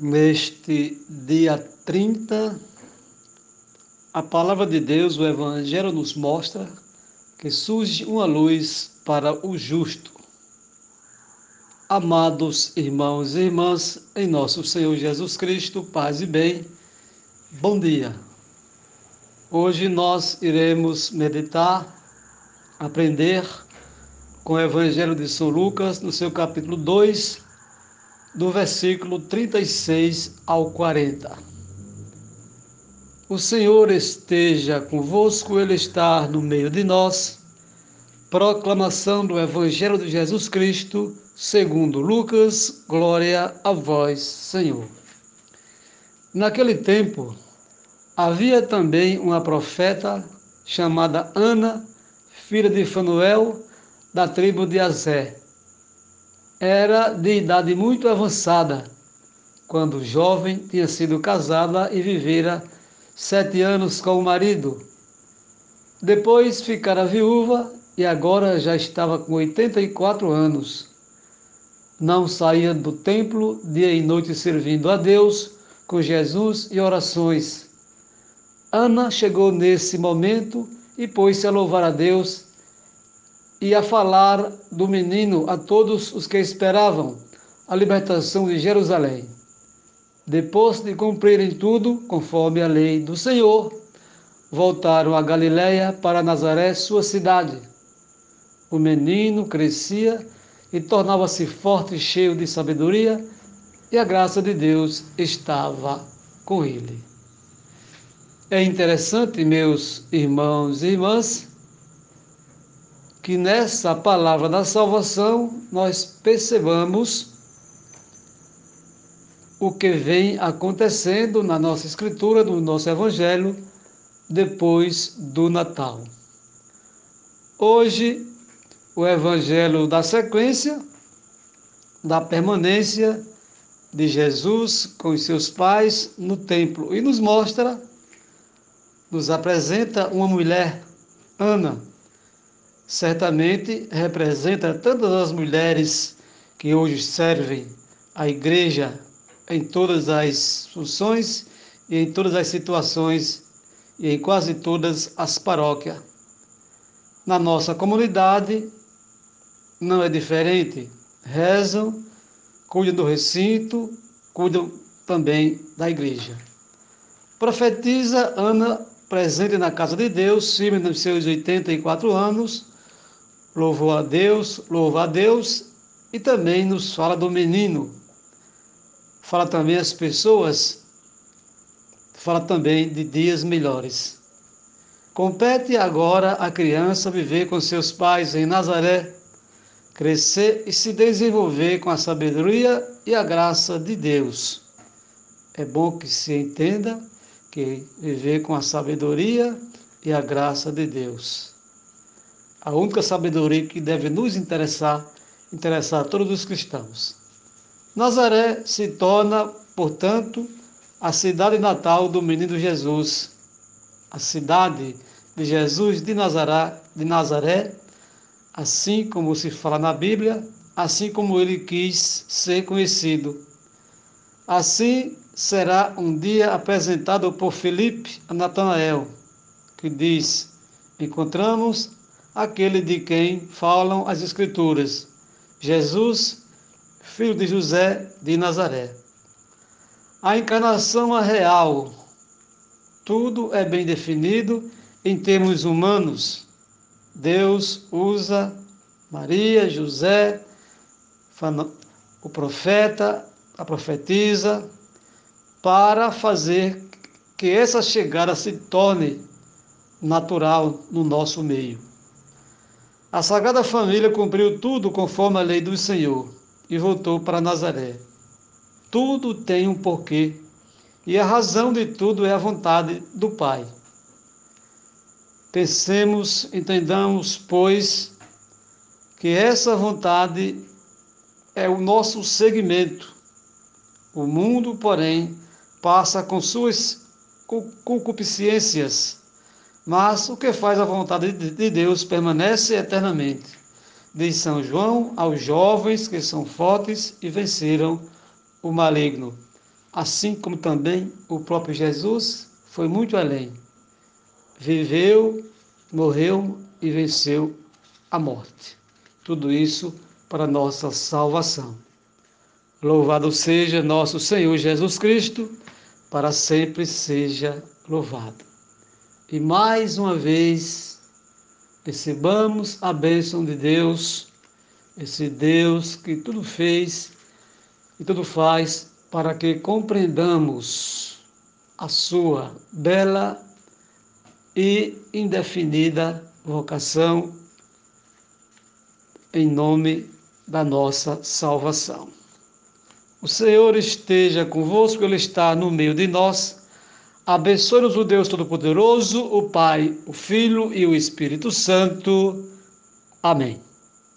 Neste dia 30, a palavra de Deus, o Evangelho, nos mostra que surge uma luz para o justo. Amados irmãos e irmãs, em nosso Senhor Jesus Cristo, paz e bem, bom dia. Hoje nós iremos meditar, aprender com o Evangelho de São Lucas, no seu capítulo 2, do versículo 36 ao 40. O Senhor esteja convosco, Ele está no meio de nós. Proclamação do Evangelho de Jesus Cristo, segundo Lucas, glória a vós, Senhor. Naquele tempo, havia também uma profeta chamada Ana, filha de Fanuel, da tribo de Azé era de idade muito avançada, quando jovem tinha sido casada e vivera sete anos com o marido. Depois ficara viúva e agora já estava com 84 anos. Não saía do templo dia e noite servindo a Deus com Jesus e orações. Ana chegou nesse momento e pôs-se a louvar a Deus e a falar do menino a todos os que esperavam a libertação de Jerusalém. Depois de cumprirem tudo conforme a lei do Senhor, voltaram a Galiléia para Nazaré, sua cidade. O menino crescia e tornava-se forte e cheio de sabedoria, e a graça de Deus estava com ele. É interessante, meus irmãos e irmãs, que nessa palavra da salvação nós percebamos o que vem acontecendo na nossa escritura, no nosso evangelho, depois do Natal. Hoje, o evangelho da sequência, da permanência de Jesus com os seus pais no templo e nos mostra, nos apresenta uma mulher, Ana, certamente representa tantas as mulheres que hoje servem a igreja em todas as funções e em todas as situações e em quase todas as paróquias. Na nossa comunidade não é diferente. Rezam, cuidam do recinto, cuidam também da igreja. Profetiza Ana, presente na casa de Deus, firme nos seus 84 anos, louvou a Deus, louva a Deus e também nos fala do menino. Fala também as pessoas, fala também de dias melhores. Compete agora a criança viver com seus pais em Nazaré, crescer e se desenvolver com a sabedoria e a graça de Deus. É bom que se entenda que viver com a sabedoria e a graça de Deus a única sabedoria que deve nos interessar, interessar a todos os cristãos. Nazaré se torna, portanto, a cidade natal do menino Jesus, a cidade de Jesus de Nazaré, de Nazaré, assim como se fala na Bíblia, assim como ele quis ser conhecido. Assim será um dia apresentado por Felipe a Natanael, que diz: Encontramos aquele de quem falam as Escrituras, Jesus, filho de José de Nazaré. A encarnação é real, tudo é bem definido em termos humanos. Deus usa Maria, José, o profeta, a profetisa, para fazer que essa chegada se torne natural no nosso meio. A Sagrada Família cumpriu tudo conforme a lei do Senhor e voltou para Nazaré. Tudo tem um porquê e a razão de tudo é a vontade do Pai. Pensemos, entendamos, pois, que essa vontade é o nosso segmento. O mundo, porém, passa com suas concupiscências mas o que faz a vontade de Deus permanece eternamente. Diz São João aos jovens que são fortes e venceram o maligno. assim como também o próprio Jesus foi muito além. Viveu, morreu e venceu a morte. Tudo isso para nossa salvação. Louvado seja nosso Senhor Jesus Cristo, para sempre seja louvado. E mais uma vez, recebamos a bênção de Deus, esse Deus que tudo fez e tudo faz para que compreendamos a sua bela e indefinida vocação em nome da nossa salvação. O Senhor esteja convosco, Ele está no meio de nós. Abençoe-nos o Deus Todo-Poderoso, o Pai, o Filho e o Espírito Santo. Amém.